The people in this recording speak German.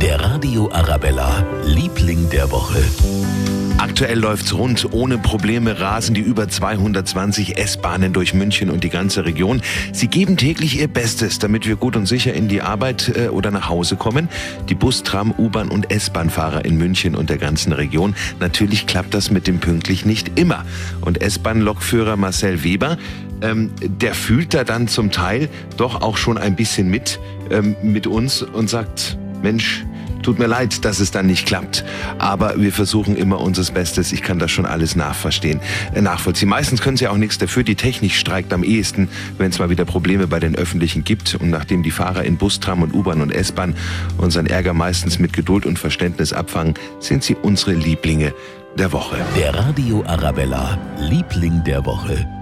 Der Radio Arabella, Liebling der Woche. Aktuell läuft's rund. Ohne Probleme rasen die über 220 S-Bahnen durch München und die ganze Region. Sie geben täglich ihr Bestes, damit wir gut und sicher in die Arbeit äh, oder nach Hause kommen. Die Bus, Tram, U-Bahn und S-Bahn-Fahrer in München und der ganzen Region. Natürlich klappt das mit dem pünktlich nicht immer. Und S-Bahn-Lokführer Marcel Weber, ähm, der fühlt da dann zum Teil doch auch schon ein bisschen mit, ähm, mit uns und sagt, Mensch, Tut mir leid, dass es dann nicht klappt. Aber wir versuchen immer unser Bestes. Ich kann das schon alles nachverstehen, äh, nachvollziehen. Meistens können sie auch nichts dafür. Die Technik streikt am ehesten, wenn es mal wieder Probleme bei den Öffentlichen gibt. Und nachdem die Fahrer in Bus, Tram und U-Bahn und S-Bahn unseren Ärger meistens mit Geduld und Verständnis abfangen, sind sie unsere Lieblinge der Woche. Der Radio Arabella, Liebling der Woche.